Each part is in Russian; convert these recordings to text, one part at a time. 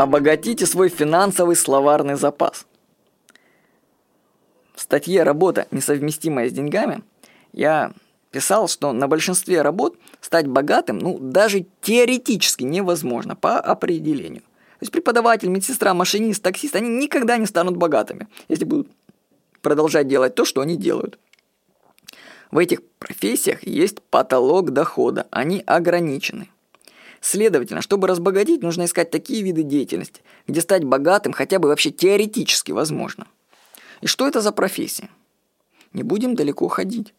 Обогатите свой финансовый словарный запас. В статье «Работа, несовместимая с деньгами» я писал, что на большинстве работ стать богатым, ну, даже теоретически невозможно по определению. То есть преподаватель, медсестра, машинист, таксист, они никогда не станут богатыми, если будут продолжать делать то, что они делают. В этих профессиях есть потолок дохода, они ограничены. Следовательно, чтобы разбогатеть, нужно искать такие виды деятельности, где стать богатым хотя бы вообще теоретически возможно. И что это за профессия? Не будем далеко ходить.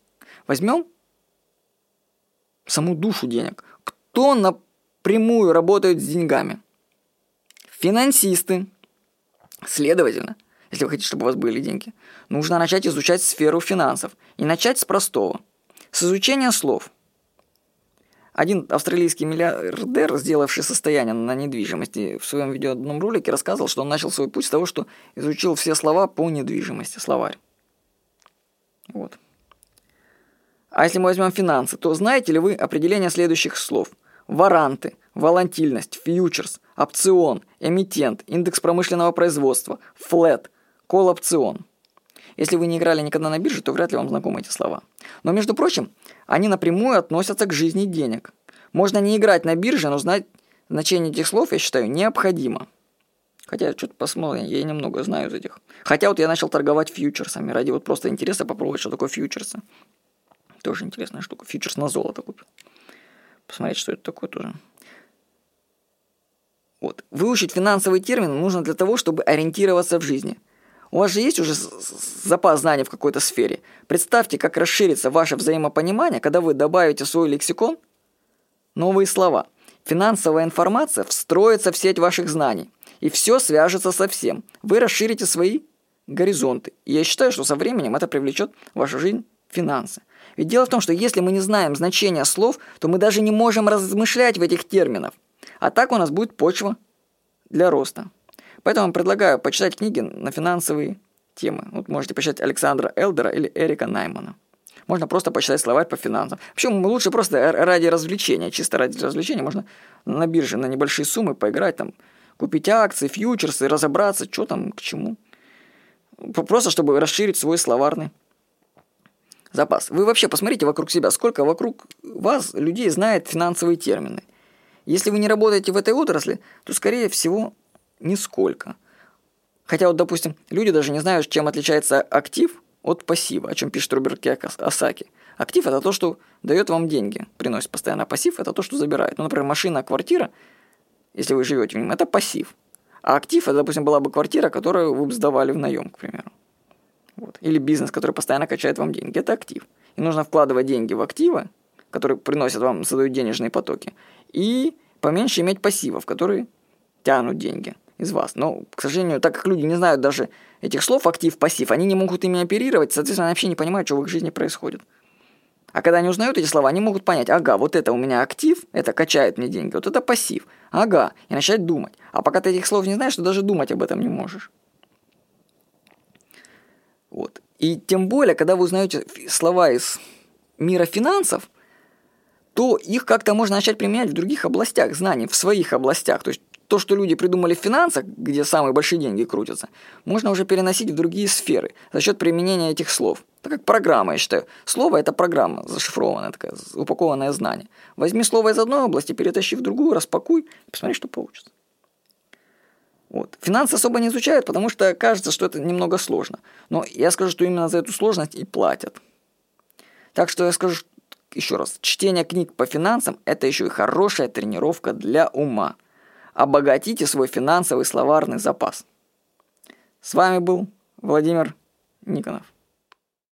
Возьмем саму душу денег. Кто напрямую работает с деньгами? Финансисты. Следовательно, если вы хотите, чтобы у вас были деньги, нужно начать изучать сферу финансов. И начать с простого. С изучения слов. Один австралийский миллиардер, сделавший состояние на недвижимости, в своем видео ролике рассказывал, что он начал свой путь с того, что изучил все слова по недвижимости, словарь. Вот. А если мы возьмем финансы, то знаете ли вы определение следующих слов? Варанты, волатильность, фьючерс, опцион, эмитент, индекс промышленного производства, флет, колл-опцион. Если вы не играли никогда на бирже, то вряд ли вам знакомы эти слова. Но, между прочим, они напрямую относятся к жизни денег. Можно не играть на бирже, но знать значение этих слов, я считаю, необходимо. Хотя, что-то посмотрим, я немного знаю из этих. Хотя вот я начал торговать фьючерсами ради вот просто интереса попробовать, что такое фьючерсы. Тоже интересная штука. Фьючерс на золото купил. Посмотреть, что это такое тоже. Вот. Выучить финансовый термин нужно для того, чтобы ориентироваться в жизни. У вас же есть уже запас знаний в какой-то сфере. Представьте, как расширится ваше взаимопонимание, когда вы добавите в свой лексикон новые слова. Финансовая информация встроится в сеть ваших знаний. И все свяжется со всем. Вы расширите свои горизонты. И я считаю, что со временем это привлечет в вашу жизнь финансы. Ведь дело в том, что если мы не знаем значения слов, то мы даже не можем размышлять в этих терминах. А так у нас будет почва для роста. Поэтому предлагаю почитать книги на финансовые темы. Вот можете почитать Александра Элдера или Эрика Наймана. Можно просто почитать словарь по финансам. Вообще лучше просто ради развлечения, чисто ради развлечения. Можно на бирже на небольшие суммы поиграть, там, купить акции, фьючерсы, разобраться, что там, к чему. Просто чтобы расширить свой словарный запас. Вы вообще посмотрите вокруг себя, сколько вокруг вас людей знает финансовые термины. Если вы не работаете в этой отрасли, то, скорее всего, нисколько. Хотя вот, допустим, люди даже не знают, чем отличается актив от пассива, о чем пишет Роберт Киосаки. Актив – это то, что дает вам деньги, приносит постоянно. А пассив – это то, что забирает. Ну, например, машина, квартира, если вы живете в нем, это пассив. А актив – это, допустим, была бы квартира, которую вы бы сдавали в наем, к примеру. Вот. Или бизнес, который постоянно качает вам деньги. Это актив. И нужно вкладывать деньги в активы, которые приносят вам, создают денежные потоки. И поменьше иметь пассивов, которые тянут деньги из вас. Но, к сожалению, так как люди не знают даже этих слов актив, пассив, они не могут ими оперировать, соответственно, они вообще не понимают, что в их жизни происходит. А когда они узнают эти слова, они могут понять, ага, вот это у меня актив, это качает мне деньги, вот это пассив, ага, и начать думать. А пока ты этих слов не знаешь, то даже думать об этом не можешь. Вот. И тем более, когда вы узнаете слова из мира финансов, то их как-то можно начать применять в других областях знаний, в своих областях. То есть то, что люди придумали в финансах, где самые большие деньги крутятся, можно уже переносить в другие сферы за счет применения этих слов. Так как программа, я считаю. Слово – это программа, зашифрованная такая, упакованное знание. Возьми слово из одной области, перетащи в другую, распакуй, и посмотри, что получится. Вот. Финансы особо не изучают, потому что кажется, что это немного сложно. Но я скажу, что именно за эту сложность и платят. Так что я скажу еще раз, чтение книг по финансам – это еще и хорошая тренировка для ума. Обогатите свой финансовый словарный запас. С вами был Владимир Никонов.